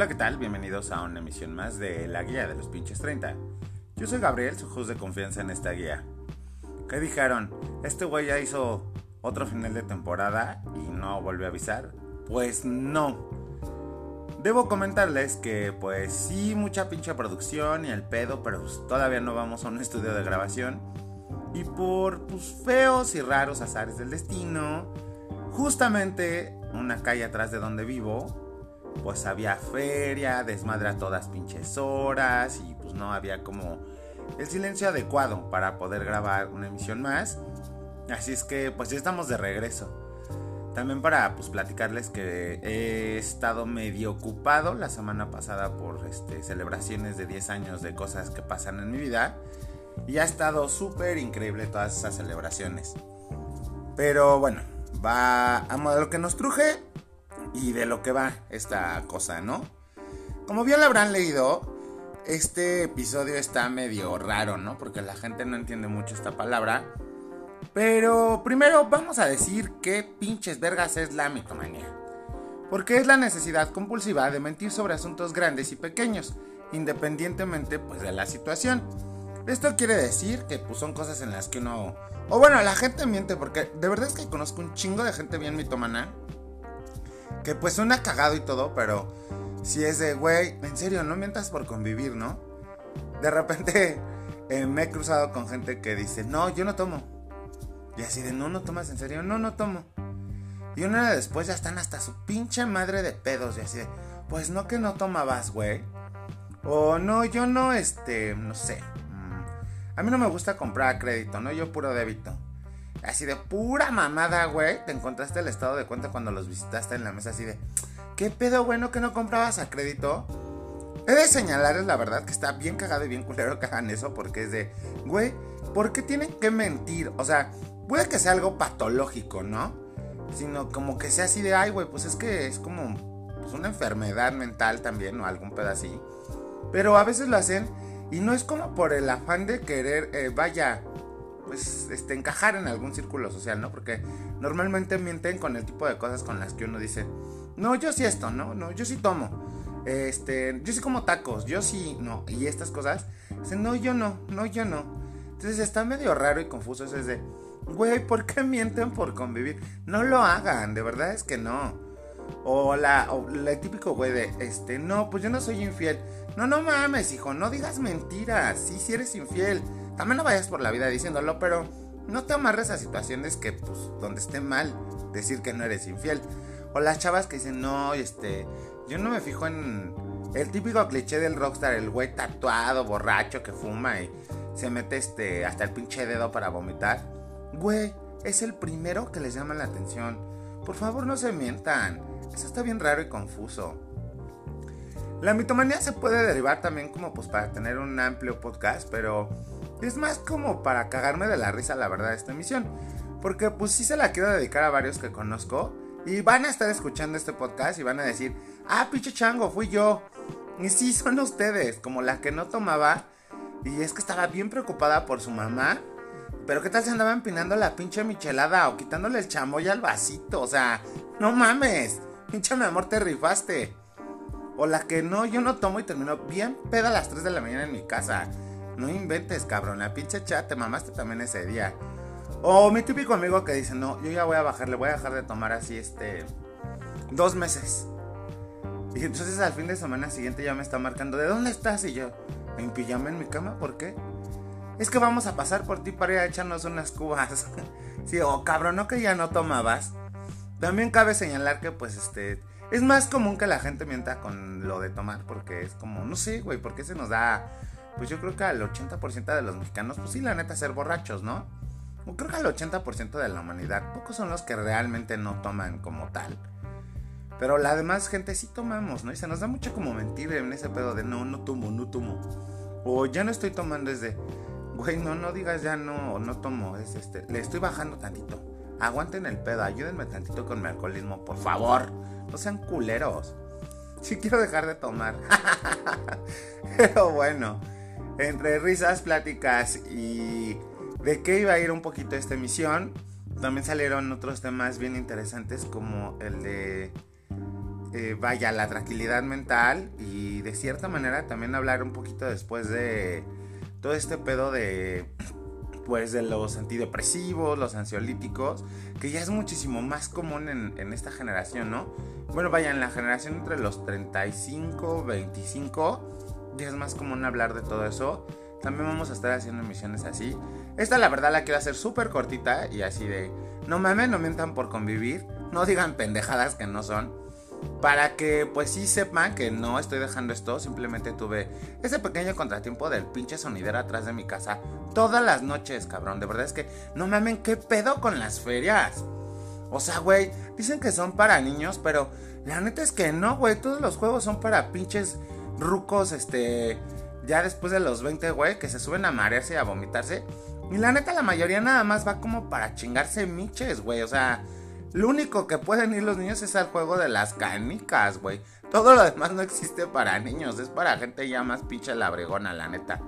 Hola, ¿qué tal? Bienvenidos a una emisión más de La Guía de los Pinches 30. Yo soy Gabriel, su host de confianza en esta guía. ¿Qué dijeron? ¿Este güey ya hizo otro final de temporada y no volvió a avisar? Pues no. Debo comentarles que pues sí, mucha pinche producción y el pedo, pero pues, todavía no vamos a un estudio de grabación. Y por pues, feos y raros azares del destino, justamente una calle atrás de donde vivo, pues había feria, desmadre a todas pinches horas y pues no había como el silencio adecuado para poder grabar una emisión más. Así es que pues ya estamos de regreso. También para pues platicarles que he estado medio ocupado la semana pasada por este, celebraciones de 10 años de cosas que pasan en mi vida. Y ha estado súper increíble todas esas celebraciones. Pero bueno, va a lo que nos truje y de lo que va esta cosa, ¿no? Como bien lo habrán leído, este episodio está medio raro, ¿no? Porque la gente no entiende mucho esta palabra. Pero primero vamos a decir qué pinches vergas es la mitomanía. Porque es la necesidad compulsiva de mentir sobre asuntos grandes y pequeños, independientemente pues de la situación. Esto quiere decir que pues son cosas en las que uno... O bueno, la gente miente porque de verdad es que conozco un chingo de gente bien mitomana que pues suena cagado y todo, pero si es de, güey, en serio, no mientas por convivir, ¿no? De repente eh, me he cruzado con gente que dice, no, yo no tomo. Y así de, no, no tomas en serio, no, no tomo. Y una hora después ya están hasta su pinche madre de pedos y así de, pues no que no tomabas, güey. O no, yo no, este, no sé. Mm, a mí no me gusta comprar crédito, ¿no? Yo puro débito. Así de pura mamada, güey. Te encontraste el estado de cuenta cuando los visitaste en la mesa así de... ¿Qué pedo, bueno que no comprabas a crédito? He de señalarles la verdad que está bien cagado y bien culero que hagan eso porque es de... Güey, ¿por qué tienen que mentir? O sea, puede que sea algo patológico, ¿no? Sino como que sea así de... Ay, güey, pues es que es como... Pues una enfermedad mental también o algún pedo. Pero a veces lo hacen y no es como por el afán de querer... Eh, vaya pues, este, encajar en algún círculo social, ¿no? Porque normalmente mienten con el tipo de cosas con las que uno dice, no, yo sí esto, ¿no? No, yo sí tomo. Este, yo sí como tacos, yo sí, no. Y estas cosas, dicen, no, yo no, no, yo no. Entonces está medio raro y confuso eso es de, güey, ¿por qué mienten por convivir? No lo hagan, de verdad es que no. O la, o el típico güey de, este, no, pues yo no soy infiel. No, no mames, hijo, no digas mentiras. Sí, sí eres infiel. También no vayas por la vida diciéndolo, pero no te amarres a situaciones que, pues, donde esté mal decir que no eres infiel. O las chavas que dicen, no, este, yo no me fijo en el típico cliché del rockstar, el güey tatuado, borracho, que fuma y se mete este, hasta el pinche dedo para vomitar. Güey, es el primero que les llama la atención. Por favor, no se mientan. Eso está bien raro y confuso. La mitomanía se puede derivar también como pues para tener un amplio podcast, pero es más como para cagarme de la risa, la verdad, esta emisión. Porque pues sí se la quiero dedicar a varios que conozco. Y van a estar escuchando este podcast y van a decir, ah, pinche chango, fui yo. Y sí, son ustedes, como la que no tomaba. Y es que estaba bien preocupada por su mamá. Pero qué tal se andaba empinando la pinche michelada o quitándole el chamoy al vasito. O sea, no mames. Pinche mi amor, te rifaste. O la que no, yo no tomo y terminó bien peda a las 3 de la mañana en mi casa. No inventes, cabrón. La pinche chat te mamaste también ese día. O mi típico amigo que dice, no, yo ya voy a bajar, le voy a dejar de tomar así este... Dos meses. Y entonces al fin de semana siguiente ya me está marcando, ¿de dónde estás? Y yo, en pijama en mi cama, ¿por qué? Es que vamos a pasar por ti para ir a echarnos unas cubas. sí, o cabrón, ¿no que ya no tomabas? También cabe señalar que pues este... Es más común que la gente mienta con lo de tomar porque es como, no sé, güey, porque se nos da pues yo creo que al 80% de los mexicanos, pues sí, la neta, ser borrachos, ¿no? O creo que al 80% de la humanidad, pocos son los que realmente no toman como tal. Pero la demás gente sí tomamos, ¿no? Y se nos da mucho como mentir en ese pedo de no, no tomo, no tomo. O ya no estoy tomando, es de, güey, no, no digas ya no, no tomo, es este, le estoy bajando tantito. Aguanten el pedo, ayúdenme tantito con mi alcoholismo, por favor. No sean culeros. Sí quiero dejar de tomar. Pero bueno entre risas, pláticas y de qué iba a ir un poquito esta emisión, también salieron otros temas bien interesantes como el de eh, vaya, la tranquilidad mental y de cierta manera también hablar un poquito después de todo este pedo de pues de los antidepresivos, los ansiolíticos, que ya es muchísimo más común en, en, esta generación, ¿no? Bueno, vaya, en la generación entre los 35, 25, ya es más común hablar de todo eso. También vamos a estar haciendo emisiones así. Esta la verdad la quiero hacer súper cortita y así de, no mames, no mientan por convivir, no digan pendejadas que no son para que pues sí sepan que no estoy dejando esto, simplemente tuve ese pequeño contratiempo del pinche sonidero atrás de mi casa todas las noches, cabrón. De verdad es que no mamen, ¿qué pedo con las ferias? O sea, güey, dicen que son para niños, pero la neta es que no, güey, todos los juegos son para pinches rucos, este, ya después de los 20, güey, que se suben a marearse y a vomitarse. Y la neta, la mayoría nada más va como para chingarse miches, güey, o sea... Lo único que pueden ir los niños es al juego de las canicas, güey. Todo lo demás no existe para niños, es para gente ya más pinche labregona, la neta.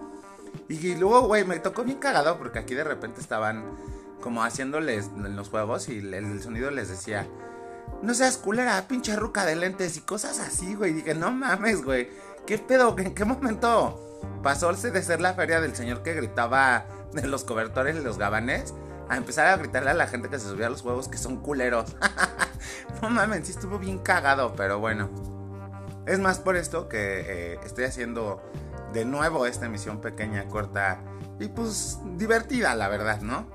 Y luego, güey, me tocó bien cagado porque aquí de repente estaban como haciéndoles los juegos y el sonido les decía, no seas culera, pinche ruca de lentes y cosas así, güey. Dije, no mames, güey, ¿qué pedo? ¿En qué momento pasó de ser la feria del señor que gritaba de los cobertores y los gabanes a empezar a gritarle a la gente que se subía a los juegos que son culeros. no mames, sí estuvo bien cagado, pero bueno. Es más por esto que eh, estoy haciendo de nuevo esta emisión pequeña, corta y pues divertida, la verdad, ¿no?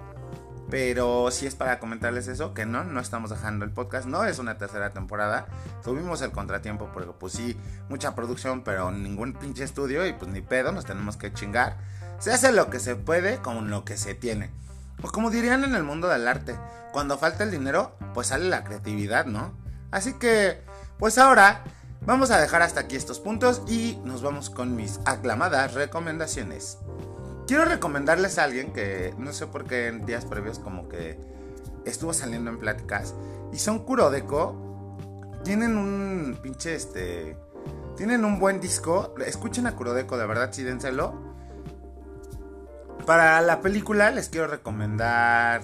Pero si es para comentarles eso, que no, no estamos dejando el podcast, no es una tercera temporada. Tuvimos el contratiempo porque pues sí, mucha producción, pero ningún pinche estudio y pues ni pedo, nos tenemos que chingar. Se hace lo que se puede con lo que se tiene. Pues como dirían en el mundo del arte, cuando falta el dinero, pues sale la creatividad, ¿no? Así que, pues ahora vamos a dejar hasta aquí estos puntos y nos vamos con mis aclamadas recomendaciones. Quiero recomendarles a alguien que no sé por qué en días previos como que estuvo saliendo en pláticas y son Kurodeko. Tienen un pinche este tienen un buen disco. Escuchen a Kurodeko, de verdad, sí, dénselo. Para la película les quiero recomendar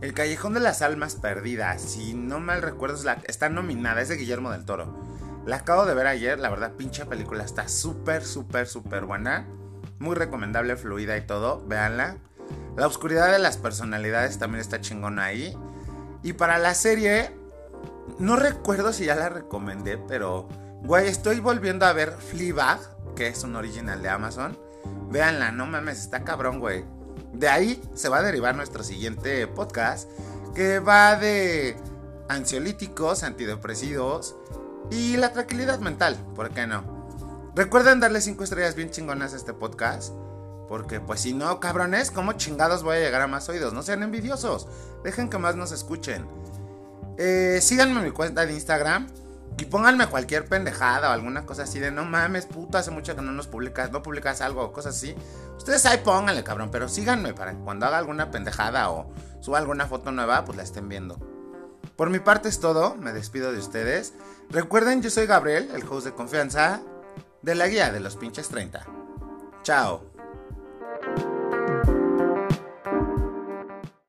El Callejón de las Almas Perdidas. Si no mal recuerdo, está nominada, es de Guillermo del Toro. La acabo de ver ayer, la verdad, pinche película está súper, súper, súper buena. Muy recomendable, fluida y todo, véanla. La oscuridad de las personalidades también está chingona ahí. Y para la serie, no recuerdo si ya la recomendé, pero, güey, estoy volviendo a ver Fleabag, que es un original de Amazon. Véanla, no mames, está cabrón, güey. De ahí se va a derivar nuestro siguiente podcast, que va de ansiolíticos, antidepresivos y la tranquilidad mental, ¿por qué no? Recuerden darle 5 estrellas bien chingonas a este podcast. Porque pues si no, cabrones, ¿cómo chingados voy a llegar a más oídos? No sean envidiosos. Dejen que más nos escuchen. Eh, síganme en mi cuenta de Instagram. Y pónganme cualquier pendejada o alguna cosa así de no mames, puto, hace mucho que no nos publicas, no publicas algo o cosas así. Ustedes ahí pónganle, cabrón, pero síganme para que cuando haga alguna pendejada o suba alguna foto nueva, pues la estén viendo. Por mi parte es todo, me despido de ustedes. Recuerden, yo soy Gabriel, el host de confianza de la guía de los pinches 30. Chao.